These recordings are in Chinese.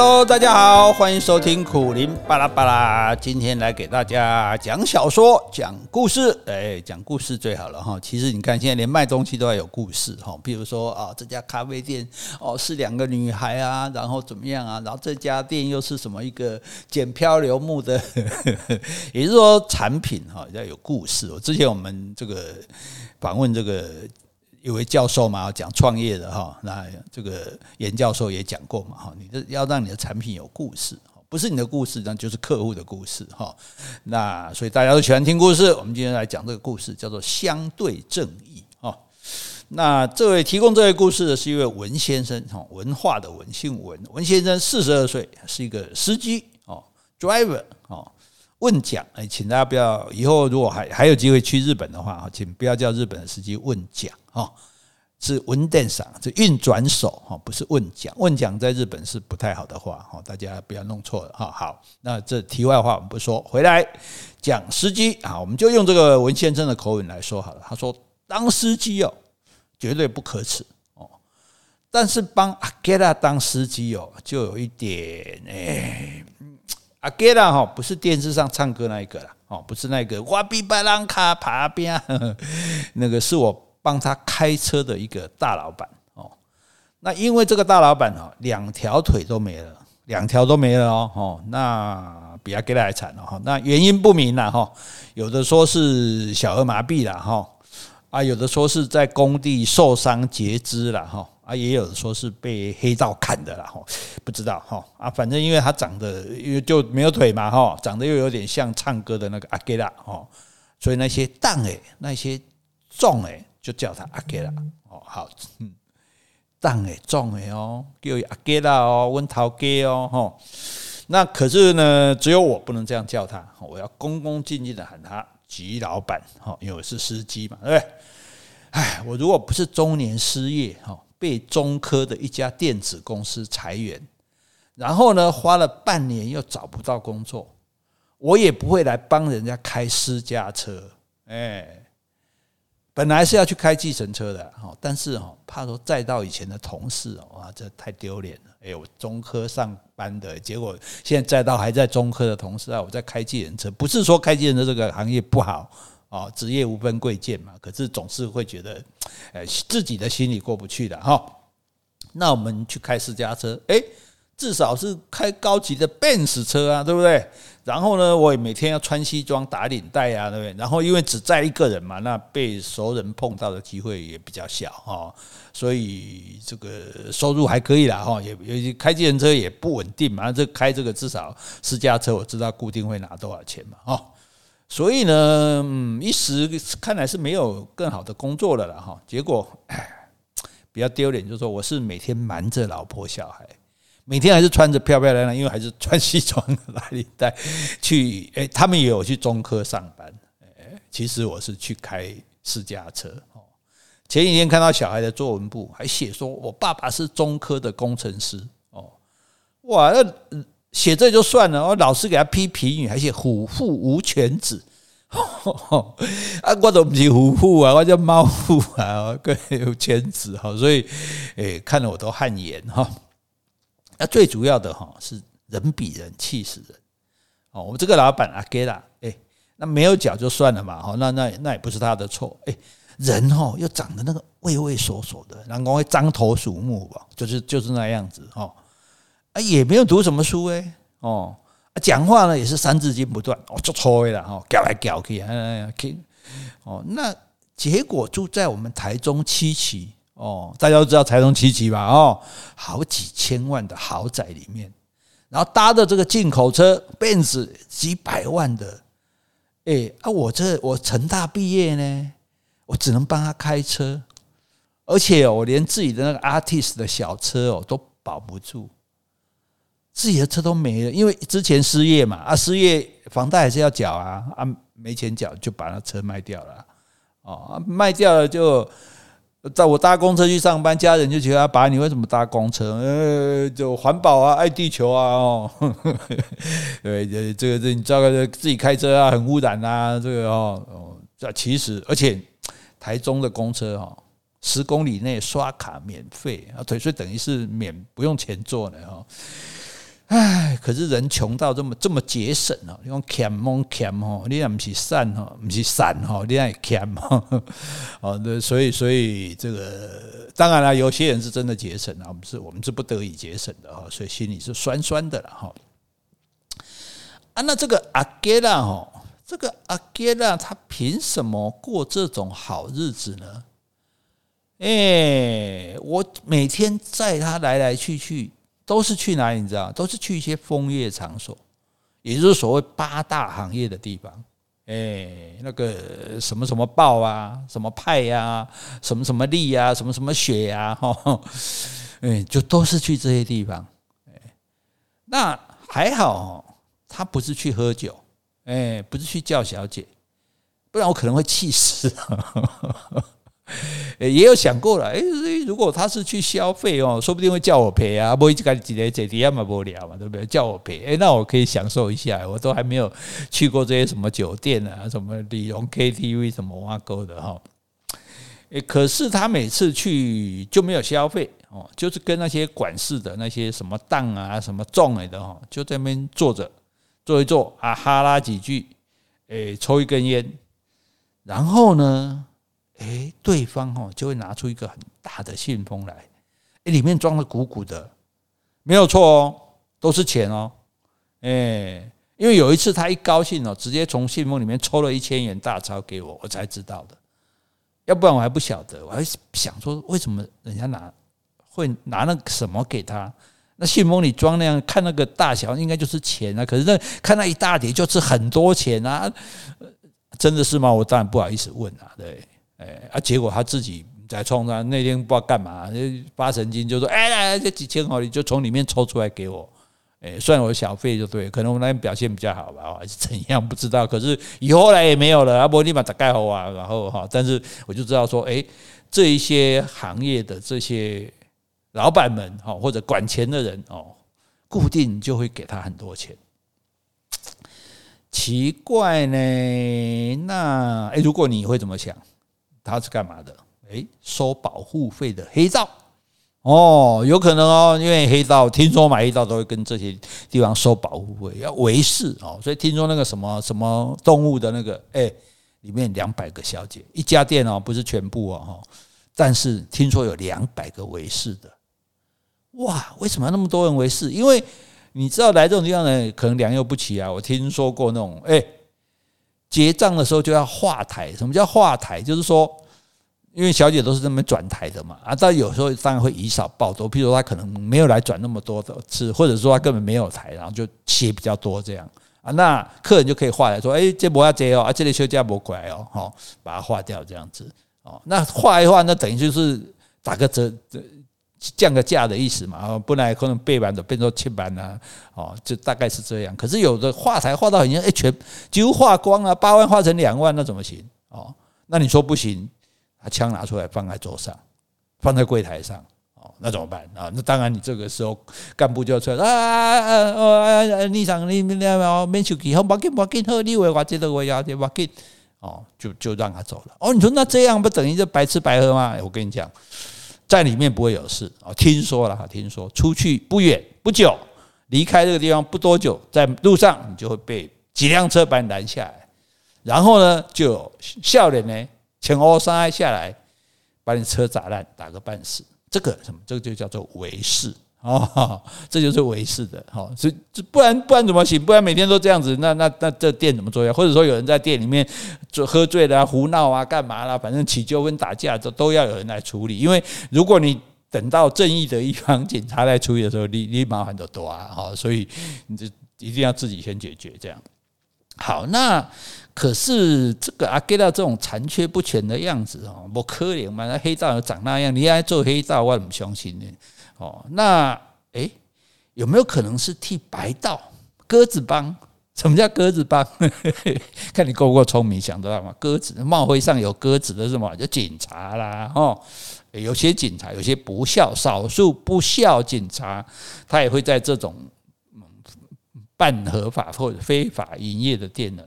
Hello，大家好，欢迎收听苦林巴拉巴拉。今天来给大家讲小说、讲故事。哎，讲故事最好了哈。其实你看，现在连卖东西都要有故事哈。比如说啊，这家咖啡店哦是两个女孩啊，然后怎么样啊？然后这家店又是什么一个捡漂流木的，也就是说产品哈要有故事。我之前我们这个访问这个。有位教授嘛，讲创业的哈，那这个严教授也讲过嘛哈，你的要让你的产品有故事，不是你的故事，那就是客户的故事哈。那所以大家都喜欢听故事，我们今天来讲这个故事，叫做相对正义哈。那这位提供这位故事的是一位文先生哈，文化的文，姓文，文先生四十二岁，是一个司机哦，driver。问讲，哎，请大家不要以后如果还还有机会去日本的话，请不要叫日本的司机问讲哈，是运転手，是运转手哈，不是问讲。问讲在日本是不太好的话哈，大家不要弄错了哈。好，那这题外话我们不说，回来讲司机啊，我们就用这个文先生的口吻来说好了。他说，当司机哦，绝对不可耻哦，但是帮阿盖拉当司机哦，就有一点哎。阿给拉哈不是电视上唱歌那一个啦，哦，不是那个哇比巴朗卡爬边，那个是我帮他开车的一个大老板哦。那因为这个大老板哦，两条腿都没了，两条都没了哦，那比阿给拉还惨了哈。那原因不明了哈，有的说是小儿麻痹了哈，啊，有的说是在工地受伤截肢了哈。啊，也有的说是被黑道砍的啦，哈，不知道哈啊，反正因为他长得因为就没有腿嘛，哈，长得又有点像唱歌的那个阿给拉，哈，所以那些当诶，那些壮诶，就叫他阿给拉，哦，好，嗯，当诶，壮诶哦，叫阿给拉哦，温头家哦，哈，那可是呢，只有我不能这样叫他，我要恭恭敬敬的喊他吉老板，哈，因为我是司机嘛，对不对？哎，我如果不是中年失业，哈。被中科的一家电子公司裁员，然后呢，花了半年又找不到工作，我也不会来帮人家开私家车。哎，本来是要去开计程车的哈，但是哈怕说再到以前的同事，哇，这太丢脸了。哎，我中科上班的，结果现在再到还在中科的同事啊，我在开计程车，不是说开计程车这个行业不好。啊，职业无分贵贱嘛，可是总是会觉得，呃，自己的心里过不去的哈。那我们去开私家车，诶，至少是开高级的 Benz 车啊，对不对？然后呢，我也每天要穿西装打领带啊，对不对？然后因为只载一个人嘛，那被熟人碰到的机会也比较小哈，所以这个收入还可以啦哈。也也开计程车也不稳定嘛，这开这个至少私家车我知道固定会拿多少钱嘛，哈。所以呢，嗯，一时看来是没有更好的工作了了哈。结果，比较丢脸，就是说我是每天瞒着老婆小孩，每天还是穿着漂漂亮亮，因为还是穿西装拉领带 去。哎，他们也有去中科上班，哎，其实我是去开私家车。哦，前几天看到小孩的作文簿，还写说我爸爸是中科的工程师。哦，哇，那。写这就算了，我老师给他批评语，还写虎父无犬子，啊，我都不是虎父啊，我叫猫父啊，更有犬子哈，所以诶，看了我都汗颜哈。那最主要的哈是人比人气死人哦，我们这个老板阿给拉，诶，那没有脚就算了嘛，哈，那那那也不是他的错，诶，人哦又长得那个畏畏缩缩的，然后会獐头鼠目吧，就是就是那样子哈。也没有读什么书哎，哦，讲话呢也是三字经不断，哦，就错了哈，搞来搞去，哎呀，哦，那结果住在我们台中七期哦，大家都知道台中七期吧？哦，好几千万的豪宅里面，然后搭的这个进口车，Benz 几百万的，哎啊，我这我成大毕业呢，我只能帮他开车，而且我连自己的那个 Artist 的小车哦都保不住。自己的车都没了，因为之前失业嘛，啊，失业房贷还是要缴啊，啊，没钱缴就把那车卖掉了，哦，卖掉了就在我搭公车去上班，家人就觉得阿爸，你为什么搭公车？呃，就环保啊，爱地球啊，哦，对，这这个这你知道自己开车啊，很污染啊，这个哦哦，这其实而且台中的公车哈，十公里内刷卡免费啊，所以等于是免不用钱坐的哈。唉，可是人穷到这么这么节省哦，你讲俭蒙俭哦，你也不是散哦，不是散哦，你也俭 哦，哦，那，所以所以这个当然了，有些人是真的节省啊，我们是我们是不得已节省的哈，所以心里是酸酸的了哈。啊，那这个阿杰拉哈，这个阿杰拉他凭什么过这种好日子呢？哎，我每天载他来来去去。都是去哪里？你知道？都是去一些枫叶场所，也就是所谓八大行业的地方。哎，那个什么什么报啊，什么派呀，什么什么力呀，什么什么雪呀，哈，哎，就都是去这些地方。哎，那还好，他不是去喝酒，哎，不是去叫小姐，不然我可能会气死。也有想过了，诶，如果他是去消费哦，说不定会叫我赔啊，不一直干几年这样嘛，不了嘛，对不对？叫我赔，诶，那我可以享受一下，我都还没有去过这些什么酒店啊，什么李荣 KTV 什么挖沟的哈。诶，可是他每次去就没有消费哦，就是跟那些管事的那些什么档啊、什么众来的哈，就在那边坐着坐一坐啊，哈拉几句，诶，抽一根烟，然后呢？哎，对方哦就会拿出一个很大的信封来，哎，里面装的鼓鼓的，没有错哦，都是钱哦。哎，因为有一次他一高兴哦，直接从信封里面抽了一千元大钞给我，我才知道的。要不然我还不晓得，我还想说为什么人家拿会拿那个什么给他？那信封里装那样，看那个大小应该就是钱啊。可是那看那一大叠就是很多钱啊，真的是吗？我当然不好意思问啊，对。哎，啊！结果他自己在冲他那天不知道干嘛，发神经就说：“哎，来这几千毫你就从里面抽出来给我，哎，算我小费就对。可能我那天表现比较好吧，还是怎样不知道。可是以后来也没有了，阿伯立马打盖好啊，然后哈，但是我就知道说，哎，这一些行业的这些老板们哈，或者管钱的人哦，固定就会给他很多钱。奇怪呢，那哎，如果你会怎么想？他是干嘛的？诶，收保护费的黑道哦，有可能哦，因为黑道听说买黑道都会跟这些地方收保护费，要维系哦，所以听说那个什么什么动物的那个，诶，里面两百个小姐，一家店哦，不是全部哦，但是听说有两百个维系的，哇，为什么那么多人维系？因为你知道来这种地方呢，可能良莠不齐啊，我听说过那种，诶。结账的时候就要画台，什么叫画台？就是说，因为小姐都是这么转台的嘛，啊，但有时候当然会以少报多，譬如说他可能没有来转那么多的次，或者说他根本没有台，然后就切比较多这样啊，那客人就可以画来说，哎，这不要接哦，啊，这里休假不乖哦，好，把它划掉这样子哦，那画一画，那等于就是打个折。降个价的意思嘛，不然可能背板的变成切板啊，哦，就大概是这样。可是有的画台画到很像，哎，全几乎画光了，八万画成两万，那怎么行？哦，那你说不行，把枪拿出来放在桌上，放在柜台上，哦，那怎么办啊？那当然，你这个时候干部就要出来啊啊啊啊！你上你你哦，免手机，好，别紧别紧，好，你为我这个我要这别紧，哦，就就让他走了。哦，你说那这样不等于就白吃白喝吗？我跟你讲。在里面不会有事啊，听说了哈，听说出去不远不久，离开这个地方不多久，在路上你就会被几辆车把你拦下来，然后呢，就有少年呢，前后伤害下来，把你车砸烂，打个半死，这个什么，这个就叫做为事。哦，这就是违誓的，好，所以不然不然怎么行？不然每天都这样子，那那那这店怎么做呀？或者说有人在店里面就喝醉了、胡闹啊、干嘛啦？反正起纠纷、打架都都要有人来处理。因为如果你等到正义的一方 警察来处理的时候，你你麻烦就多啊！好，所以你就一定要自己先解决这样。好，那可是这个阿给拉这种残缺不全的样子哦，不可怜嘛？那黑道长那样，你还做黑道，我怎么相信呢？哦，那诶，有没有可能是替白道鸽子帮？什么叫鸽子帮？看你够不够聪明，想得到吗？鸽子帽徽上有鸽子的是什么？就警察啦，哦，有些警察，有些不孝，少数不孝警察，他也会在这种半合法或者非法营业的店呢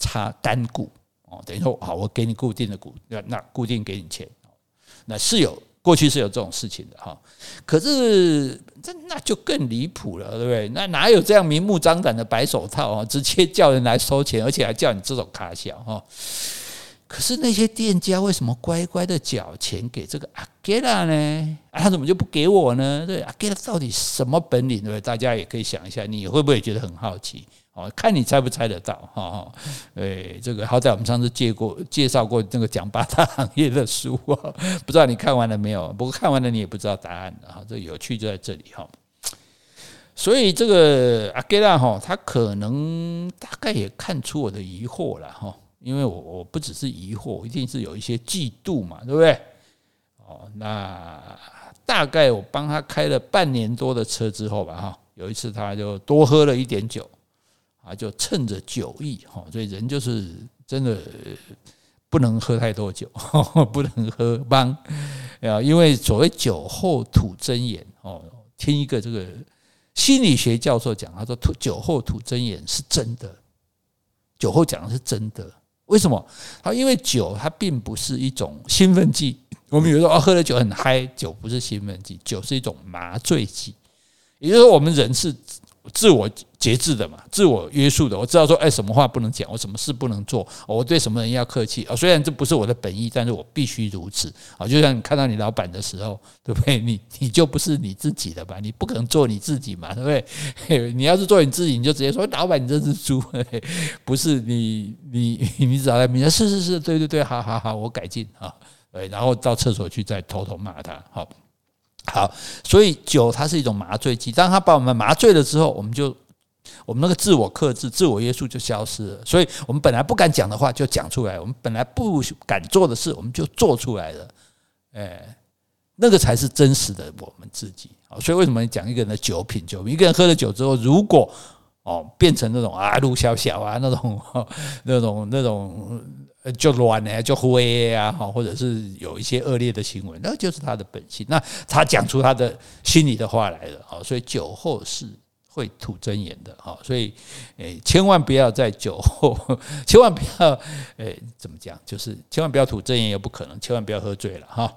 插单股哦，等于说好，我给你固定的股，那那固定给你钱，那是有。过去是有这种事情的哈。可是这那就更离谱了，对不对？那哪有这样明目张胆的白手套啊？直接叫人来收钱，而且还叫你这种卡小哈。可是那些店家为什么乖乖的缴钱给这个阿给拉呢？啊，他怎么就不给我呢？对，阿给拉到底什么本领？对，大家也可以想一下，你会不会觉得很好奇？哦，看你猜不猜得到哈哈。诶，这个好歹我们上次借过介绍过那个讲八大行业的书啊，不知道你看完了没有？不过看完了你也不知道答案的哈。这有趣就在这里哈。所以这个阿给拉哈，他可能大概也看出我的疑惑了哈。因为我我不只是疑惑，一定是有一些嫉妒嘛，对不对？哦，那大概我帮他开了半年多的车之后吧，哈，有一次他就多喝了一点酒，啊，就趁着酒意，哈，所以人就是真的不能喝太多酒，不能喝帮啊，因为所谓酒后吐真言哦，听一个这个心理学教授讲，他说吐酒后吐真言是真的，酒后讲的是真的。为什么？它，因为酒它并不是一种兴奋剂。我们有时候啊，喝了酒很嗨，酒不是兴奋剂，酒是一种麻醉剂。也就是说，我们人是。自我节制的嘛，自我约束的。我知道说，哎，什么话不能讲，我什么事不能做，我对什么人要客气啊。虽然这不是我的本意，但是我必须如此啊。就像你看到你老板的时候，对不对？你你就不是你自己的吧？你不可能做你自己嘛，对不对？你要是做你自己，你就直接说，老板，你这是猪，不是你你你找来，你说是是是，对对对，好好好，我改进啊。对，然后到厕所去再偷偷骂他，好。好，所以酒它是一种麻醉剂，当它把我们麻醉了之后，我们就我们那个自我克制、自我约束就消失了。所以我们本来不敢讲的话就讲出来，我们本来不敢做的事我们就做出来了。哎，那个才是真实的我们自己。所以为什么讲一个人的酒品？酒品，一个人喝了酒之后，如果哦变成那种啊陆小小啊那种那种那种。就乱呢，就灰啊，哈，或者是有一些恶劣的行为，那就是他的本性。那他讲出他的心里的话来了，啊，所以酒后是会吐真言的，哈，所以诶，千万不要在酒后，千万不要诶，怎么讲？就是千万不要吐真言，也不可能，千万不要喝醉了，哈。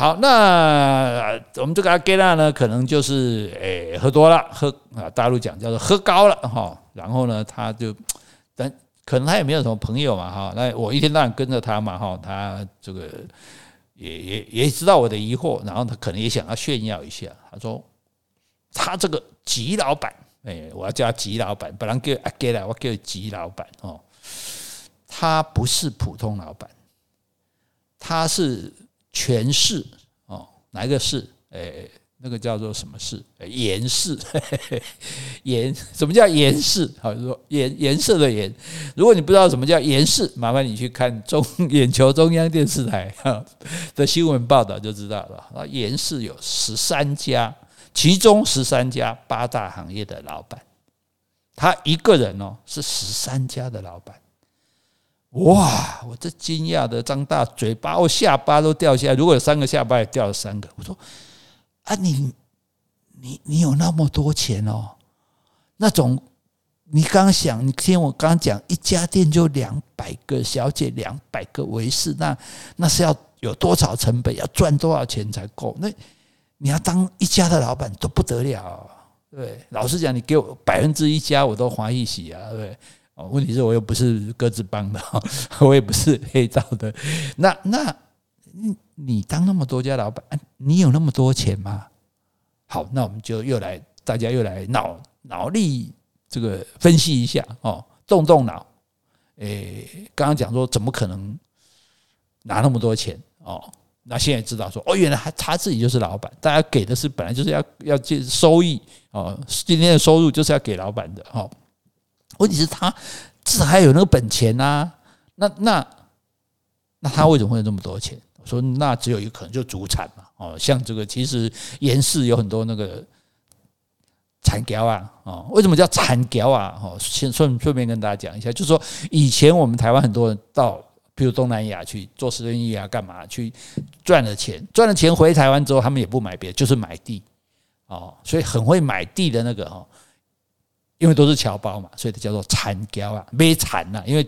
好，那我们这个阿给拉呢，可能就是诶，喝多了，喝啊，大陆讲叫做喝高了，哈，然后呢，他就但。可能他也没有什么朋友嘛，哈，那我一天到晚跟着他嘛，哈，他这个也也也知道我的疑惑，然后他可能也想要炫耀一下，他说他这个吉老板，哎，我要叫他吉老板，不然叫阿给拉，我叫吉老板哦，他不是普通老板，他是权势哦，哪一个势？哎。那个叫做什么氏？颜氏，颜 什么叫颜氏？好，说颜颜色的颜。如果你不知道什么叫颜氏，麻烦你去看中眼球中央电视台的新闻报道就知道了。那，颜氏有十三家，其中十三家八大行业的老板，他一个人哦是十三家的老板。哇！我这惊讶的张大嘴巴，我下巴都掉下来。如果有三个下巴，也掉了三个。我说。啊你，你你有那么多钱哦？那种你刚想，你听我刚讲，一家店就两百个小姐，两百个维士，那那是要有多少成本？要赚多少钱才够？那你要当一家的老板都不得了，对。老实讲，你给我百分之一家，我都欢喜喜啊，对。哦，问题是我又不是鸽子帮的，我也不是黑道的，那那。你你当那么多家老板，你有那么多钱吗？好，那我们就又来，大家又来脑脑力这个分析一下哦，动动脑。诶，刚刚讲说怎么可能拿那么多钱哦？那现在知道说哦，原来他他自己就是老板，大家给的是本来就是要要借收益哦，今天的收入就是要给老板的哦。问题是他至少还有那个本钱呐，那那那他为什么会有这么多钱？我说那只有一个可能，就祖产嘛。哦，像这个其实颜氏有很多那个产业啊。哦，为什么叫产业啊？哦，先顺顺便跟大家讲一下，就是说以前我们台湾很多人到，比如东南亚去做生意啊，干嘛去赚了钱，赚了钱回台湾之后，他们也不买别的，就是买地。哦，所以很会买地的那个哦，因为都是侨胞嘛，所以它叫做产业啊，没产呐，因为。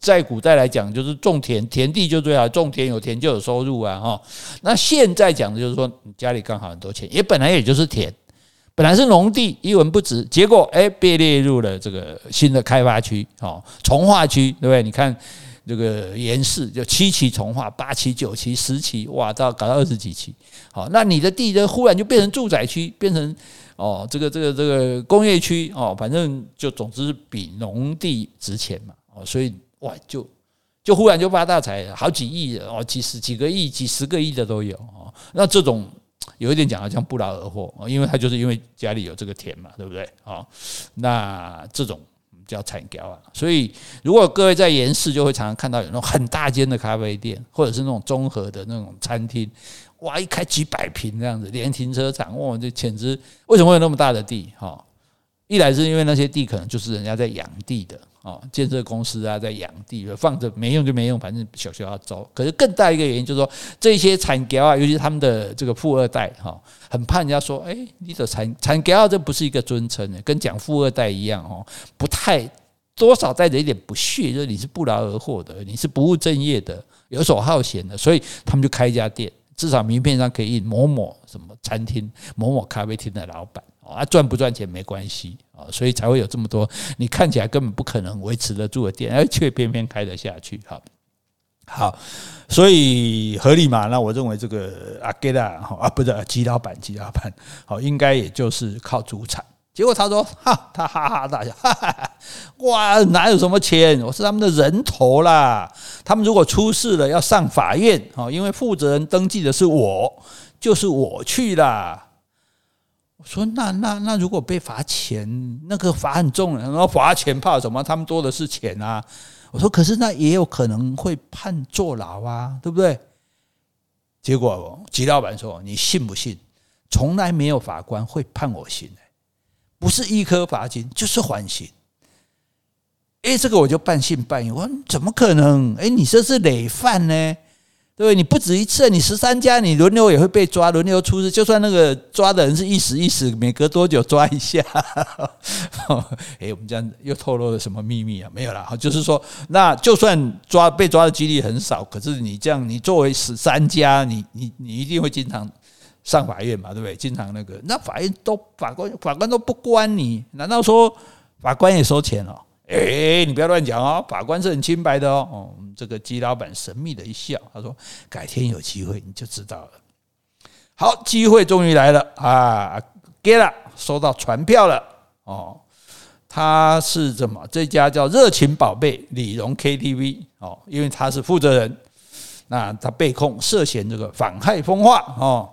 在古代来讲，就是种田，田地就最好，种田有田就有收入啊，哈。那现在讲的就是说，你家里刚好很多钱，也本来也就是田，本来是农地，一文不值，结果哎被列入了这个新的开发区，哦，从化区，对不对？你看这个盐市就七期从化，八期、九期、十期，哇，到搞到二十几期，好，那你的地呢，忽然就变成住宅区，变成。哦，这个这个这个工业区哦，反正就总之比农地值钱嘛哦，所以哇，就就忽然就发大财，好几亿的哦，几十几个亿、几十个亿的都有哦。那这种有一点讲好像不劳而获哦，因为他就是因为家里有这个田嘛，对不对？哦，那这种叫产销啊。所以如果各位在盐市，就会常常看到有那种很大间的咖啡店，或者是那种综合的那种餐厅。哇，一开几百平这样子，连停车场，哇，这简直为什么会有那么大的地？哈，一来是因为那些地可能就是人家在养地的，哦，建设公司啊在养地，放着没用就没用，反正小学要走。可是更大一个原因就是说，这些产业啊，尤其是他们的这个富二代，哈，很怕人家说，哎，你的产产业啊，这不是一个尊称，跟讲富二代一样，哦，不太多少带着一点不屑，就是你是不劳而获的，你是不务正业的，游手好闲的，所以他们就开一家店。至少名片上可以印某某什么餐厅、某某咖啡厅的老板啊，赚不赚钱没关系啊，所以才会有这么多你看起来根本不可能维持得住的店，而却偏偏开得下去。好，好，所以合理嘛？那我认为这个阿给拉啊，不是吉老板，吉老板好，应该也就是靠主产。结果他说：“哈，他哈哈大笑，哈 哈哈，哇，哪有什么钱？我是他们的人头啦。他们如果出事了，要上法院，哦，因为负责人登记的是我，就是我去啦。我说：那那那，如果被罚钱，那个罚很重，然后罚钱怕什么？他们多的是钱啊。我说：可是那也有可能会判坐牢啊，对不对？结果吉老板说：你信不信？从来没有法官会判我刑。”不是一颗罚金，就是缓刑。哎，这个我就半信半疑。我说怎么可能？哎，你这是累犯呢？对不对？你不止一次，你十三家，你轮流也会被抓，轮流出事。就算那个抓的人是一时一时，每隔多久抓一下？哎，我们这样又透露了什么秘密啊？没有啦，就是说，那就算抓被抓的几率很少，可是你这样，你作为十三家，你你你一定会经常。上法院嘛，对不对？经常那个，那法院都法官法官都不关你，难道说法官也收钱哦？哎，你不要乱讲哦，法官是很清白的哦。哦，这个吉老板神秘的一笑，他说：“改天有机会你就知道了。”好，机会终于来了啊！给了，收到传票了哦。他是怎么？这家叫热情宝贝李荣 KTV 哦，因为他是负责人，那他被控涉嫌这个妨害风化哦。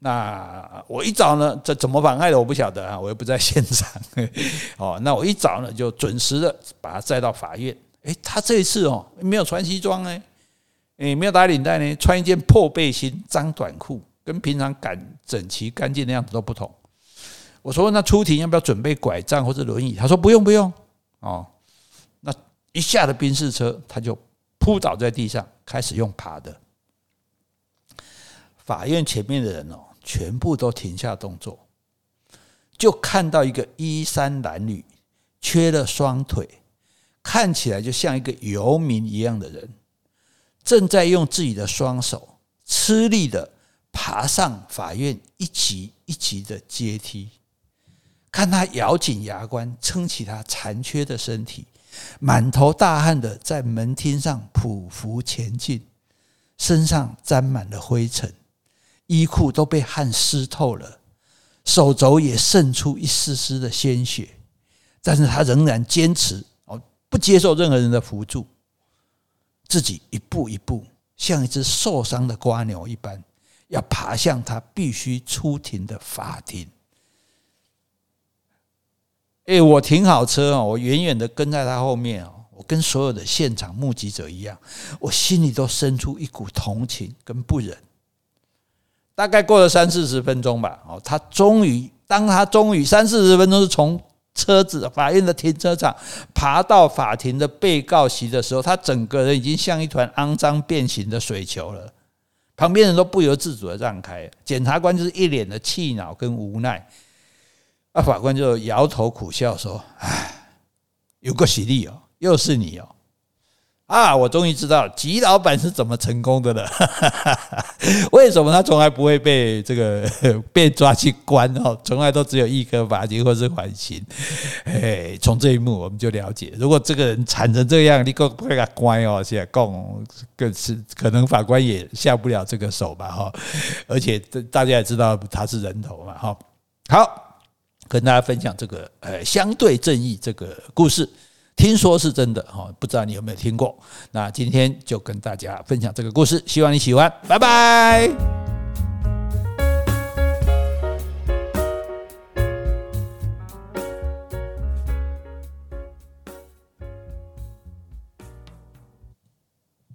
那我一早呢，这怎么妨碍的我不晓得啊，我又不在现场。哦，那我一早呢，就准时的把他载到法院。诶，他这一次哦，没有穿西装呢，诶，没有打领带呢，穿一件破背心、脏短裤，跟平常赶整齐干净的样子都不同。我说，那出庭要不要准备拐杖或者轮椅？他说不用不用。哦，那一下的宾士车，他就扑倒在地上，开始用爬的。法院前面的人哦。全部都停下动作，就看到一个衣衫褴褛、缺了双腿，看起来就像一个游民一样的人，正在用自己的双手吃力的爬上法院一级一级的阶梯。看他咬紧牙关，撑起他残缺的身体，满头大汗的在门厅上匍匐前进，身上沾满了灰尘。衣裤都被汗湿透了，手肘也渗出一丝丝的鲜血，但是他仍然坚持哦，不接受任何人的扶助，自己一步一步像一只受伤的蜗牛一般，要爬向他必须出庭的法庭。哎，我停好车哦，我远远的跟在他后面哦，我跟所有的现场目击者一样，我心里都生出一股同情跟不忍。大概过了三四十分钟吧，哦，他终于，当他终于三四十分钟是从车子法院的停车场爬到法庭的被告席的时候，他整个人已经像一团肮脏变形的水球了，旁边人都不由自主的让开，检察官就是一脸的气恼跟无奈，啊，法官就摇头苦笑说：“唉，有个喜力哦，又是你哦。”啊，我终于知道吉老板是怎么成功的了。为什么他从来不会被这个 被抓去关哦？从来都只有一颗罚金或是缓刑。哎，从这一幕我们就了解，如果这个人惨成这样，你够不给他关哦？现在更更是可能法官也下不了这个手吧？哈，而且大家也知道他是人头嘛？哈，好，跟大家分享这个呃相对正义这个故事。听说是真的哈，不知道你有没有听过？那今天就跟大家分享这个故事，希望你喜欢，拜拜。